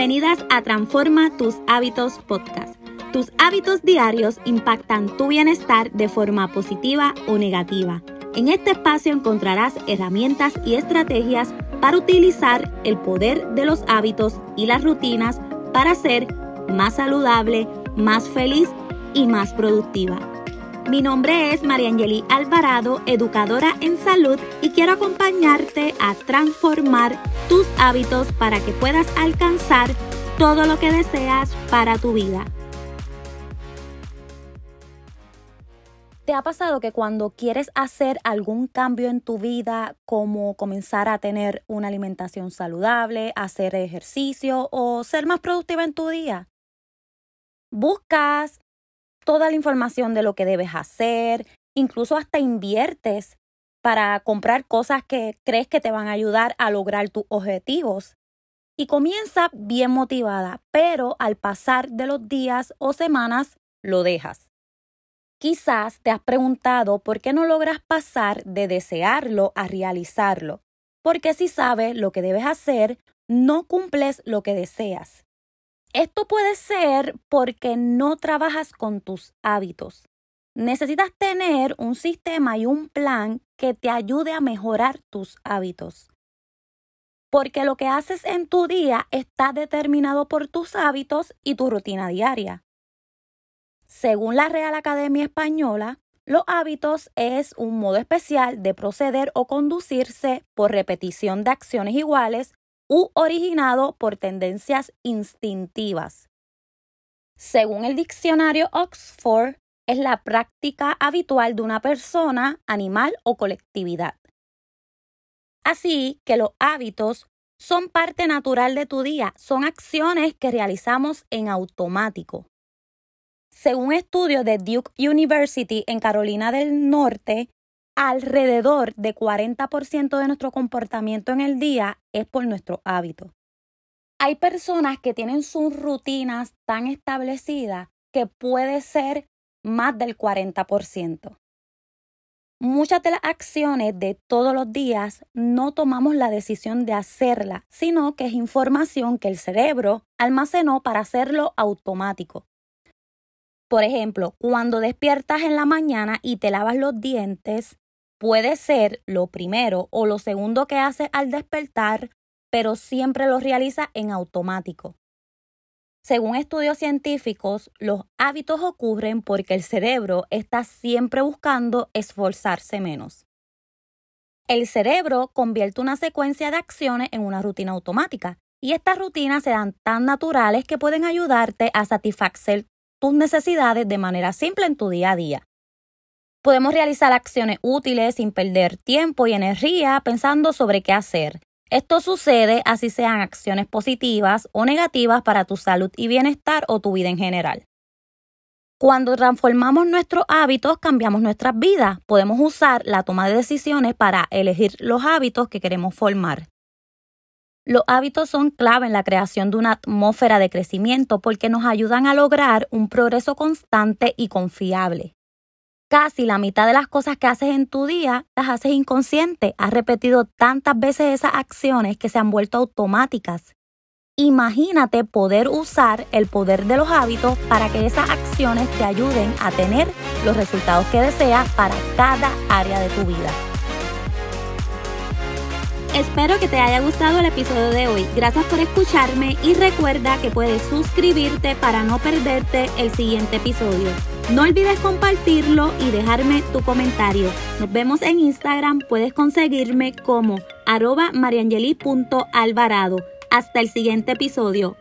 Bienvenidas a Transforma tus hábitos podcast. Tus hábitos diarios impactan tu bienestar de forma positiva o negativa. En este espacio encontrarás herramientas y estrategias para utilizar el poder de los hábitos y las rutinas para ser más saludable, más feliz y más productiva. Mi nombre es Mariangeli Alvarado, educadora en salud y quiero acompañarte a transformar tus hábitos para que puedas alcanzar todo lo que deseas para tu vida. ¿Te ha pasado que cuando quieres hacer algún cambio en tu vida, como comenzar a tener una alimentación saludable, hacer ejercicio o ser más productiva en tu día? Buscas toda la información de lo que debes hacer, incluso hasta inviertes para comprar cosas que crees que te van a ayudar a lograr tus objetivos. Y comienza bien motivada, pero al pasar de los días o semanas lo dejas. Quizás te has preguntado por qué no logras pasar de desearlo a realizarlo, porque si sabes lo que debes hacer, no cumples lo que deseas. Esto puede ser porque no trabajas con tus hábitos. Necesitas tener un sistema y un plan que te ayude a mejorar tus hábitos. Porque lo que haces en tu día está determinado por tus hábitos y tu rutina diaria. Según la Real Academia Española, los hábitos es un modo especial de proceder o conducirse por repetición de acciones iguales u originado por tendencias instintivas. Según el diccionario Oxford, es la práctica habitual de una persona, animal o colectividad. Así que los hábitos son parte natural de tu día, son acciones que realizamos en automático. Según estudios de Duke University en Carolina del Norte, alrededor de 40% de nuestro comportamiento en el día es por nuestro hábito. Hay personas que tienen sus rutinas tan establecidas que puede ser más del 40%. Muchas de las acciones de todos los días no tomamos la decisión de hacerla, sino que es información que el cerebro almacenó para hacerlo automático. Por ejemplo, cuando despiertas en la mañana y te lavas los dientes, puede ser lo primero o lo segundo que haces al despertar, pero siempre lo realiza en automático. Según estudios científicos, los hábitos ocurren porque el cerebro está siempre buscando esforzarse menos. El cerebro convierte una secuencia de acciones en una rutina automática y estas rutinas dan tan naturales que pueden ayudarte a satisfacer tus necesidades de manera simple en tu día a día. Podemos realizar acciones útiles sin perder tiempo y energía pensando sobre qué hacer. Esto sucede así sean acciones positivas o negativas para tu salud y bienestar o tu vida en general. Cuando transformamos nuestros hábitos, cambiamos nuestras vidas. Podemos usar la toma de decisiones para elegir los hábitos que queremos formar. Los hábitos son clave en la creación de una atmósfera de crecimiento porque nos ayudan a lograr un progreso constante y confiable. Casi la mitad de las cosas que haces en tu día las haces inconsciente. Has repetido tantas veces esas acciones que se han vuelto automáticas. Imagínate poder usar el poder de los hábitos para que esas acciones te ayuden a tener los resultados que deseas para cada área de tu vida. Espero que te haya gustado el episodio de hoy. Gracias por escucharme y recuerda que puedes suscribirte para no perderte el siguiente episodio. No olvides compartirlo y dejarme tu comentario. Nos vemos en Instagram. Puedes conseguirme como arroba mariangeli.alvarado. Hasta el siguiente episodio.